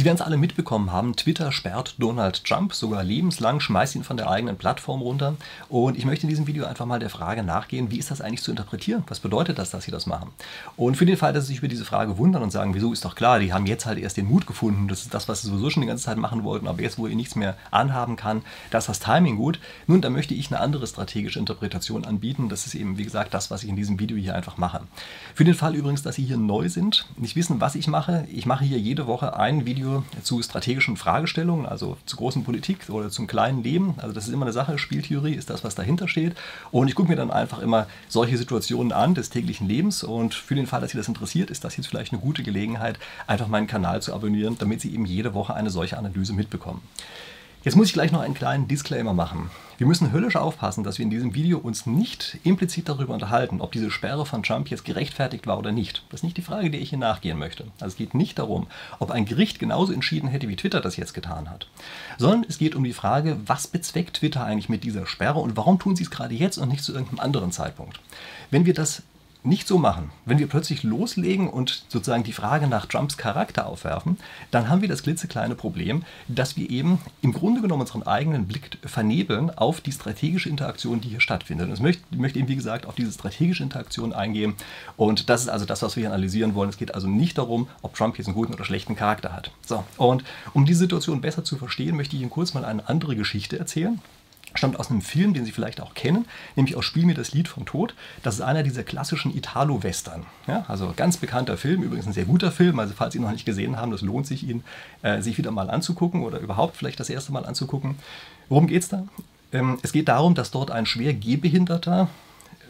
Sie werden es alle mitbekommen haben, Twitter sperrt Donald Trump sogar lebenslang, schmeißt ihn von der eigenen Plattform runter. Und ich möchte in diesem Video einfach mal der Frage nachgehen, wie ist das eigentlich zu interpretieren? Was bedeutet das, dass sie das machen? Und für den Fall, dass Sie sich über diese Frage wundern und sagen, wieso ist doch klar, die haben jetzt halt erst den Mut gefunden, das ist das, was sie sowieso schon die ganze Zeit machen wollten, aber jetzt, wo ihr nichts mehr anhaben kann, da ist das Timing gut. Nun, da möchte ich eine andere strategische Interpretation anbieten. Das ist eben, wie gesagt, das, was ich in diesem Video hier einfach mache. Für den Fall übrigens, dass Sie hier neu sind, nicht wissen, was ich mache, ich mache hier jede Woche ein Video zu strategischen Fragestellungen, also zu großen Politik oder zum kleinen Leben. Also das ist immer eine Sache, Spieltheorie ist das, was dahinter steht. Und ich gucke mir dann einfach immer solche Situationen an des täglichen Lebens. Und für den Fall, dass Sie das interessiert, ist das jetzt vielleicht eine gute Gelegenheit, einfach meinen Kanal zu abonnieren, damit Sie eben jede Woche eine solche Analyse mitbekommen. Jetzt muss ich gleich noch einen kleinen Disclaimer machen. Wir müssen höllisch aufpassen, dass wir in diesem Video uns nicht implizit darüber unterhalten, ob diese Sperre von Trump jetzt gerechtfertigt war oder nicht. Das ist nicht die Frage, der ich hier nachgehen möchte. Also es geht nicht darum, ob ein Gericht genauso entschieden hätte, wie Twitter das jetzt getan hat, sondern es geht um die Frage, was bezweckt Twitter eigentlich mit dieser Sperre und warum tun sie es gerade jetzt und nicht zu irgendeinem anderen Zeitpunkt. Wenn wir das nicht so machen. Wenn wir plötzlich loslegen und sozusagen die Frage nach Trumps Charakter aufwerfen, dann haben wir das klitzekleine Problem, dass wir eben im Grunde genommen unseren eigenen Blick vernebeln auf die strategische Interaktion, die hier stattfindet. Und ich möchte, möchte eben, wie gesagt, auf diese strategische Interaktion eingehen. Und das ist also das, was wir hier analysieren wollen. Es geht also nicht darum, ob Trump jetzt einen guten oder schlechten Charakter hat. So, und um die Situation besser zu verstehen, möchte ich Ihnen kurz mal eine andere Geschichte erzählen stammt aus einem Film, den Sie vielleicht auch kennen, nämlich aus Spiel mir das Lied vom Tod. Das ist einer dieser klassischen Italo-Western. Ja, also ganz bekannter Film, übrigens ein sehr guter Film. Also falls Sie ihn noch nicht gesehen haben, das lohnt sich, ihn äh, sich wieder mal anzugucken oder überhaupt vielleicht das erste Mal anzugucken. Worum geht es da? Ähm, es geht darum, dass dort ein schwer gehbehinderter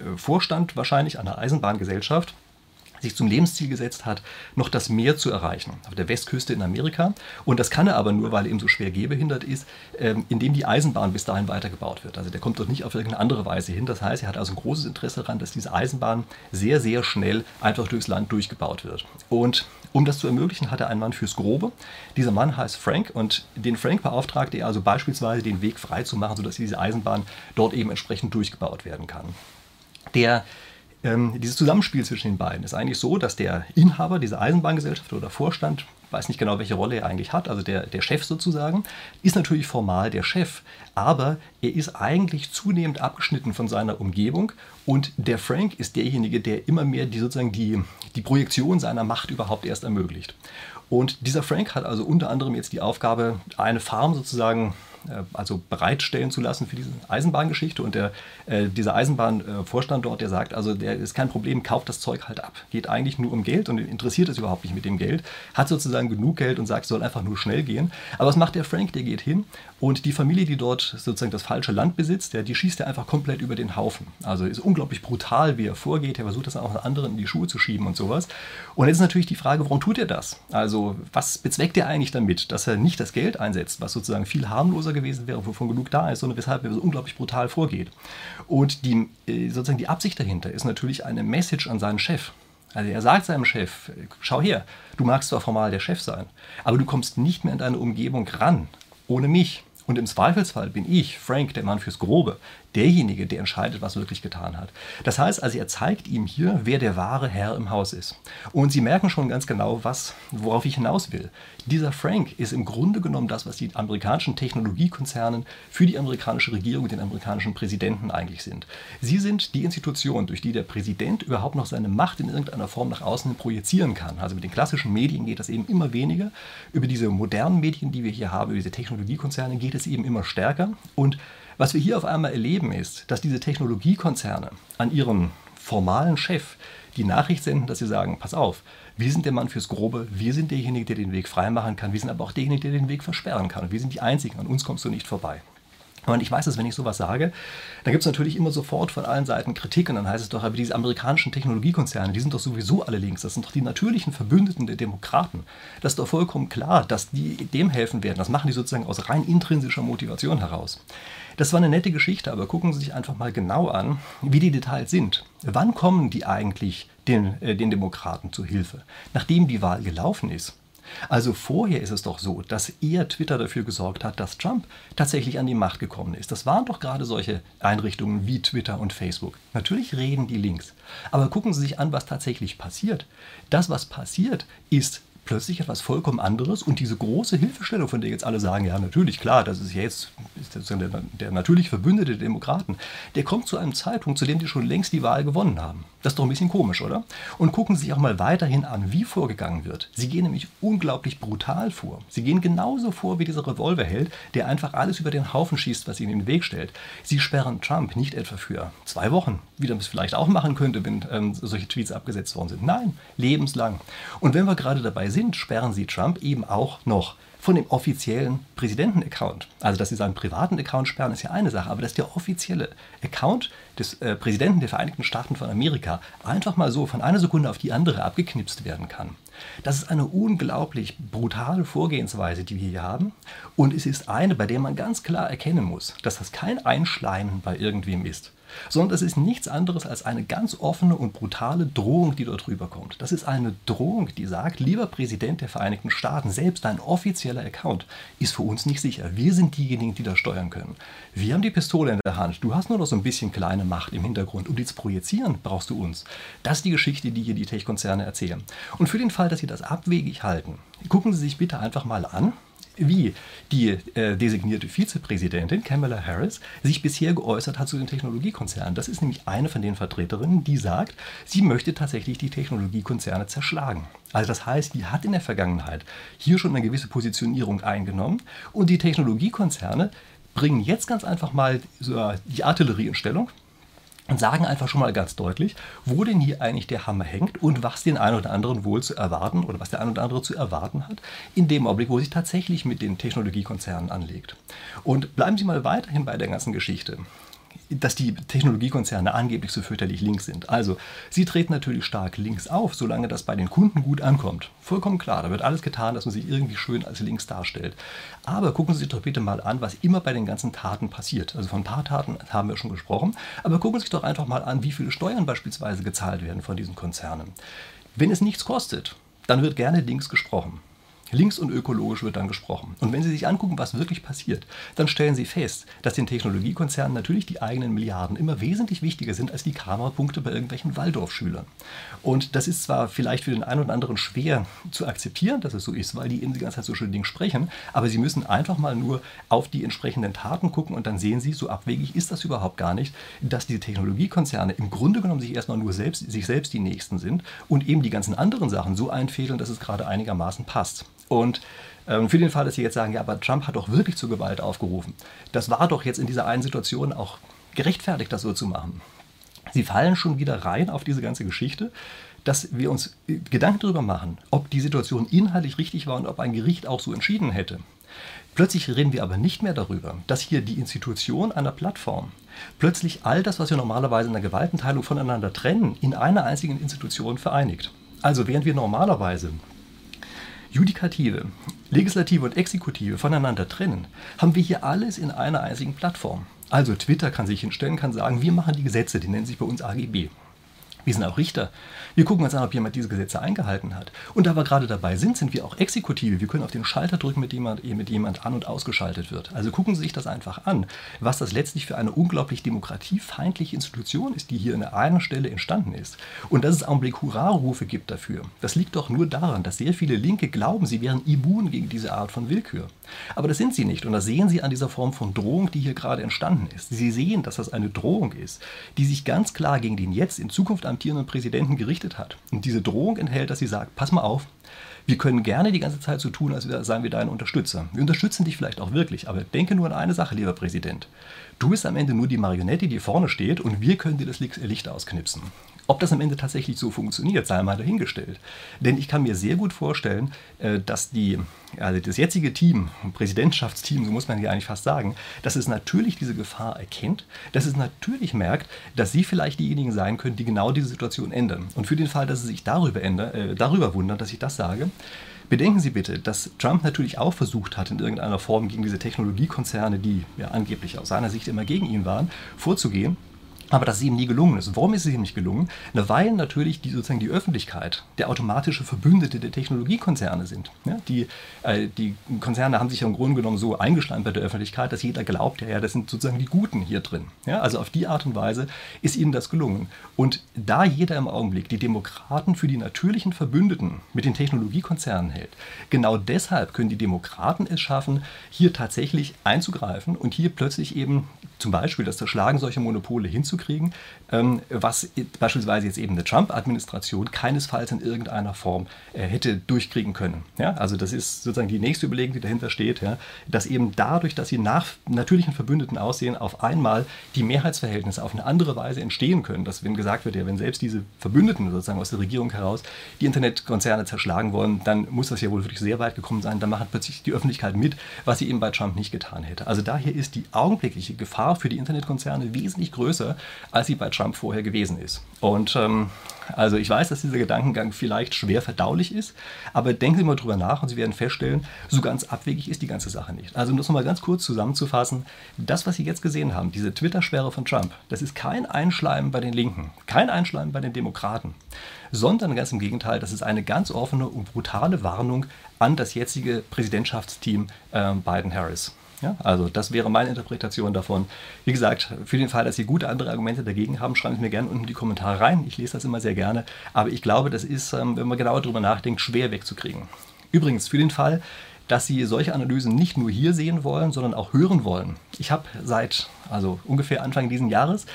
äh, Vorstand wahrscheinlich einer Eisenbahngesellschaft sich zum Lebensziel gesetzt hat, noch das Meer zu erreichen, auf der Westküste in Amerika. Und das kann er aber nur, weil er eben so schwer gehbehindert ist, ähm, indem die Eisenbahn bis dahin weitergebaut wird. Also der kommt dort nicht auf irgendeine andere Weise hin. Das heißt, er hat also ein großes Interesse daran, dass diese Eisenbahn sehr, sehr schnell einfach durchs Land durchgebaut wird. Und um das zu ermöglichen, hat er einen Mann fürs Grobe. Dieser Mann heißt Frank und den Frank beauftragt er also beispielsweise den Weg frei zu machen, sodass diese Eisenbahn dort eben entsprechend durchgebaut werden kann. Der ähm, dieses Zusammenspiel zwischen den beiden ist eigentlich so, dass der Inhaber dieser Eisenbahngesellschaft oder Vorstand, weiß nicht genau, welche Rolle er eigentlich hat, also der, der Chef sozusagen, ist natürlich formal der Chef, aber er ist eigentlich zunehmend abgeschnitten von seiner Umgebung und der Frank ist derjenige, der immer mehr die, sozusagen die, die Projektion seiner Macht überhaupt erst ermöglicht. Und dieser Frank hat also unter anderem jetzt die Aufgabe, eine Farm sozusagen also bereitstellen zu lassen für diese Eisenbahngeschichte. Und der, äh, dieser Eisenbahnvorstand dort, der sagt, also der ist kein Problem, kauft das Zeug halt ab. Geht eigentlich nur um Geld und interessiert es überhaupt nicht mit dem Geld. Hat sozusagen genug Geld und sagt, soll einfach nur schnell gehen. Aber was macht der Frank? Der geht hin und die Familie, die dort sozusagen das falsche Land besitzt, der, die schießt er einfach komplett über den Haufen. Also ist unglaublich brutal, wie er vorgeht. Er versucht das auch anderen in die Schuhe zu schieben und sowas. Und jetzt ist natürlich die Frage, warum tut er das? Also was bezweckt er eigentlich damit, dass er nicht das Geld einsetzt, was sozusagen viel harmloser größer gewesen wäre, wovon genug da ist, sondern weshalb er so unglaublich brutal vorgeht. Und die, äh, sozusagen die Absicht dahinter ist natürlich eine Message an seinen Chef. Also er sagt seinem Chef, schau her, du magst zwar formal der Chef sein, aber du kommst nicht mehr in deine Umgebung ran, ohne mich. Und im Zweifelsfall bin ich, Frank, der Mann fürs Grobe, derjenige, der entscheidet, was wirklich getan hat. Das heißt also, er zeigt ihm hier, wer der wahre Herr im Haus ist. Und Sie merken schon ganz genau, was, worauf ich hinaus will. Dieser Frank ist im Grunde genommen das, was die amerikanischen Technologiekonzerne für die amerikanische Regierung und den amerikanischen Präsidenten eigentlich sind. Sie sind die Institution, durch die der Präsident überhaupt noch seine Macht in irgendeiner Form nach außen projizieren kann. Also mit den klassischen Medien geht das eben immer weniger. Über diese modernen Medien, die wir hier haben, über diese Technologiekonzerne geht es eben immer stärker. Und was wir hier auf einmal erleben ist, dass diese Technologiekonzerne an ihren formalen Chef die Nachricht senden, dass sie sagen, pass auf, wir sind der Mann fürs Grobe, wir sind derjenige, der den Weg freimachen kann, wir sind aber auch derjenige, der den Weg versperren kann. Und wir sind die Einzigen, an uns kommst du nicht vorbei. Und ich weiß, dass wenn ich sowas sage, dann gibt es natürlich immer sofort von allen Seiten Kritik und dann heißt es doch, aber diese amerikanischen Technologiekonzerne, die sind doch sowieso alle links, das sind doch die natürlichen Verbündeten der Demokraten. Das ist doch vollkommen klar, dass die dem helfen werden. Das machen die sozusagen aus rein intrinsischer Motivation heraus. Das war eine nette Geschichte, aber gucken Sie sich einfach mal genau an, wie die Details sind. Wann kommen die eigentlich den, äh, den Demokraten zu Hilfe? Nachdem die Wahl gelaufen ist. Also vorher ist es doch so, dass eher Twitter dafür gesorgt hat, dass Trump tatsächlich an die Macht gekommen ist. Das waren doch gerade solche Einrichtungen wie Twitter und Facebook. Natürlich reden die links. Aber gucken Sie sich an, was tatsächlich passiert. Das, was passiert, ist plötzlich etwas vollkommen anderes und diese große Hilfestellung, von der jetzt alle sagen, ja natürlich, klar, das ist jetzt ist der, der natürlich Verbündete der Demokraten, der kommt zu einem Zeitpunkt, zu dem die schon längst die Wahl gewonnen haben. Das ist doch ein bisschen komisch, oder? Und gucken Sie sich auch mal weiterhin an, wie vorgegangen wird. Sie gehen nämlich unglaublich brutal vor. Sie gehen genauso vor wie dieser Revolverheld, der einfach alles über den Haufen schießt, was ihnen in den Weg stellt. Sie sperren Trump nicht etwa für zwei Wochen, wie man es vielleicht auch machen könnte, wenn ähm, solche Tweets abgesetzt worden sind. Nein, lebenslang. Und wenn wir gerade dabei sind, sperren Sie Trump eben auch noch von dem offiziellen Präsidenten-Account. Also, dass Sie seinen privaten Account sperren, ist ja eine Sache, aber dass der offizielle Account des äh, Präsidenten der Vereinigten Staaten von Amerika einfach mal so von einer Sekunde auf die andere abgeknipst werden kann. Das ist eine unglaublich brutale Vorgehensweise, die wir hier haben. Und es ist eine, bei der man ganz klar erkennen muss, dass das kein Einschleimen bei irgendwem ist sondern es ist nichts anderes als eine ganz offene und brutale Drohung, die dort rüberkommt. Das ist eine Drohung, die sagt, lieber Präsident der Vereinigten Staaten, selbst dein offizieller Account ist für uns nicht sicher. Wir sind diejenigen, die das steuern können. Wir haben die Pistole in der Hand. Du hast nur noch so ein bisschen kleine Macht im Hintergrund. Um die zu projizieren, brauchst du uns. Das ist die Geschichte, die hier die Tech-Konzerne erzählen. Und für den Fall, dass sie das abwegig halten, gucken Sie sich bitte einfach mal an, wie die äh, designierte Vizepräsidentin Kamala Harris sich bisher geäußert hat zu den Technologiekonzernen. Das ist nämlich eine von den Vertreterinnen, die sagt, sie möchte tatsächlich die Technologiekonzerne zerschlagen. Also das heißt, die hat in der Vergangenheit hier schon eine gewisse Positionierung eingenommen und die Technologiekonzerne bringen jetzt ganz einfach mal so die Artillerie in Stellung und sagen einfach schon mal ganz deutlich, wo denn hier eigentlich der Hammer hängt und was den einen oder anderen wohl zu erwarten oder was der eine oder andere zu erwarten hat, in dem Augenblick, wo sich tatsächlich mit den Technologiekonzernen anlegt. Und bleiben Sie mal weiterhin bei der ganzen Geschichte dass die Technologiekonzerne angeblich so fürchterlich links sind. Also, sie treten natürlich stark links auf, solange das bei den Kunden gut ankommt. Vollkommen klar, da wird alles getan, dass man sich irgendwie schön als links darstellt. Aber gucken Sie sich doch bitte mal an, was immer bei den ganzen Taten passiert. Also von ein paar Taten haben wir schon gesprochen, aber gucken Sie sich doch einfach mal an, wie viele Steuern beispielsweise gezahlt werden von diesen Konzernen. Wenn es nichts kostet, dann wird gerne links gesprochen. Links und ökologisch wird dann gesprochen. Und wenn Sie sich angucken, was wirklich passiert, dann stellen Sie fest, dass den Technologiekonzernen natürlich die eigenen Milliarden immer wesentlich wichtiger sind als die Kamerapunkte bei irgendwelchen Waldorfschülern. Und das ist zwar vielleicht für den einen oder anderen schwer zu akzeptieren, dass es so ist, weil die in die ganze Zeit so schön Ding sprechen, aber Sie müssen einfach mal nur auf die entsprechenden Taten gucken und dann sehen Sie, so abwegig ist das überhaupt gar nicht, dass diese Technologiekonzerne im Grunde genommen sich erstmal nur selbst, sich selbst die Nächsten sind und eben die ganzen anderen Sachen so einfädeln, dass es gerade einigermaßen passt. Und ähm, für den Fall, dass Sie jetzt sagen, ja, aber Trump hat doch wirklich zur Gewalt aufgerufen. Das war doch jetzt in dieser einen Situation auch gerechtfertigt, das so zu machen. Sie fallen schon wieder rein auf diese ganze Geschichte, dass wir uns Gedanken darüber machen, ob die Situation inhaltlich richtig war und ob ein Gericht auch so entschieden hätte. Plötzlich reden wir aber nicht mehr darüber, dass hier die Institution einer Plattform plötzlich all das, was wir normalerweise in der Gewaltenteilung voneinander trennen, in einer einzigen Institution vereinigt. Also während wir normalerweise Judikative, Legislative und Exekutive voneinander trennen, haben wir hier alles in einer einzigen Plattform. Also Twitter kann sich hinstellen, kann sagen, wir machen die Gesetze, die nennen sich bei uns AGB. Wir sind auch Richter. Wir gucken uns an, ob jemand diese Gesetze eingehalten hat. Und da wir gerade dabei sind, sind wir auch Exekutive. Wir können auf den Schalter drücken, mit jemand, mit jemand an- und ausgeschaltet wird. Also gucken Sie sich das einfach an, was das letztlich für eine unglaublich demokratiefeindliche Institution ist, die hier an einer Stelle entstanden ist. Und dass es Augenblick Hurra-Rufe gibt dafür, das liegt doch nur daran, dass sehr viele Linke glauben, sie wären immun gegen diese Art von Willkür. Aber das sind sie nicht. Und das sehen Sie an dieser Form von Drohung, die hier gerade entstanden ist. Sie sehen, dass das eine Drohung ist, die sich ganz klar gegen den jetzt in Zukunft amtierenden Präsidenten gerichtet hat. Und diese Drohung enthält, dass sie sagt, pass mal auf, wir können gerne die ganze Zeit so tun, als seien wir deine Unterstützer. Wir unterstützen dich vielleicht auch wirklich, aber denke nur an eine Sache, lieber Präsident. Du bist am Ende nur die Marionette, die vorne steht und wir können dir das Licht ausknipsen. Ob das am Ende tatsächlich so funktioniert, sei mal dahingestellt. Denn ich kann mir sehr gut vorstellen, äh, dass die, also das jetzige Team, Präsidentschaftsteam, so muss man hier eigentlich fast sagen, dass es natürlich diese Gefahr erkennt, dass es natürlich merkt, dass sie vielleicht diejenigen sein können, die genau diese Situation ändern. Und für den Fall, dass sie sich darüber, ändern, äh, darüber wundern, dass ich das sage, Bedenken Sie bitte, dass Trump natürlich auch versucht hat, in irgendeiner Form gegen diese Technologiekonzerne, die ja angeblich aus seiner Sicht immer gegen ihn waren, vorzugehen aber das ist ihm nie gelungen ist. Warum ist es ihm nicht gelungen? Na, weil natürlich die, sozusagen die Öffentlichkeit der automatische Verbündete der Technologiekonzerne sind. Ja, die, äh, die Konzerne haben sich ja im Grunde genommen so eingeschleimt bei der Öffentlichkeit, dass jeder glaubt, ja, ja, das sind sozusagen die Guten hier drin. Ja, also auf die Art und Weise ist ihnen das gelungen. Und da jeder im Augenblick die Demokraten für die natürlichen Verbündeten mit den Technologiekonzernen hält, genau deshalb können die Demokraten es schaffen, hier tatsächlich einzugreifen und hier plötzlich eben zum Beispiel das Zerschlagen solcher Monopole hinzukriegen, ähm, was beispielsweise jetzt eben eine Trump-Administration keinesfalls in irgendeiner Form äh, hätte durchkriegen können. Ja? Also das ist sozusagen die nächste Überlegung, die dahinter steht, ja? dass eben dadurch, dass sie nach natürlichen Verbündeten aussehen, auf einmal die Mehrheitsverhältnisse auf eine andere Weise entstehen können. Dass wenn gesagt wird, ja, wenn selbst diese Verbündeten sozusagen aus der Regierung heraus die Internetkonzerne zerschlagen wollen, dann muss das ja wohl wirklich sehr weit gekommen sein. Dann macht plötzlich die Öffentlichkeit mit, was sie eben bei Trump nicht getan hätte. Also daher ist die augenblickliche Gefahr für die Internetkonzerne wesentlich größer, als sie bei Trump vorher gewesen ist. Und ähm, also ich weiß, dass dieser Gedankengang vielleicht schwer verdaulich ist, aber denken Sie mal drüber nach und Sie werden feststellen, so ganz abwegig ist die ganze Sache nicht. Also um das nochmal ganz kurz zusammenzufassen, das, was Sie jetzt gesehen haben, diese Twitter-Sperre von Trump, das ist kein Einschleimen bei den Linken, kein Einschleimen bei den Demokraten, sondern ganz im Gegenteil, das ist eine ganz offene und brutale Warnung an das jetzige Präsidentschaftsteam äh, Biden-Harris. Ja, also das wäre meine Interpretation davon. Wie gesagt, für den Fall, dass Sie gute andere Argumente dagegen haben, schreiben Sie mir gerne unten in die Kommentare rein. Ich lese das immer sehr gerne. Aber ich glaube, das ist, ähm, wenn man genauer darüber nachdenkt, schwer wegzukriegen. Übrigens, für den Fall, dass Sie solche Analysen nicht nur hier sehen wollen, sondern auch hören wollen. Ich habe seit also ungefähr Anfang dieses Jahres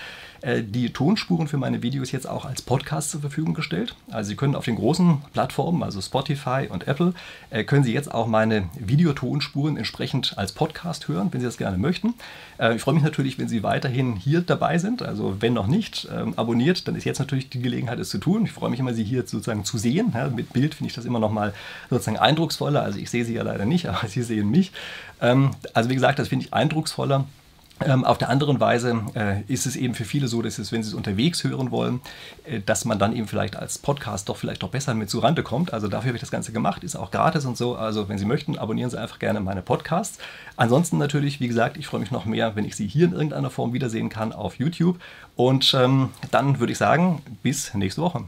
die Tonspuren für meine Videos jetzt auch als Podcast zur Verfügung gestellt. Also Sie können auf den großen Plattformen, also Spotify und Apple, äh, können Sie jetzt auch meine Videotonspuren entsprechend als Podcast hören, wenn Sie das gerne möchten. Äh, ich freue mich natürlich, wenn Sie weiterhin hier dabei sind. Also wenn noch nicht ähm, abonniert, dann ist jetzt natürlich die Gelegenheit, es zu tun. Ich freue mich immer, Sie hier sozusagen zu sehen. mit Bild finde ich das immer noch mal sozusagen eindrucksvoller. Also ich sehe Sie ja leider nicht, aber Sie sehen mich. Ähm, also wie gesagt, das finde ich eindrucksvoller. Ähm, auf der anderen Weise äh, ist es eben für viele so, dass es, wenn sie es unterwegs hören wollen, äh, dass man dann eben vielleicht als Podcast doch vielleicht doch besser mit zu Rande kommt. Also dafür habe ich das Ganze gemacht, ist auch gratis und so. Also wenn Sie möchten, abonnieren Sie einfach gerne meine Podcasts. Ansonsten natürlich, wie gesagt, ich freue mich noch mehr, wenn ich Sie hier in irgendeiner Form wiedersehen kann auf YouTube. Und ähm, dann würde ich sagen, bis nächste Woche.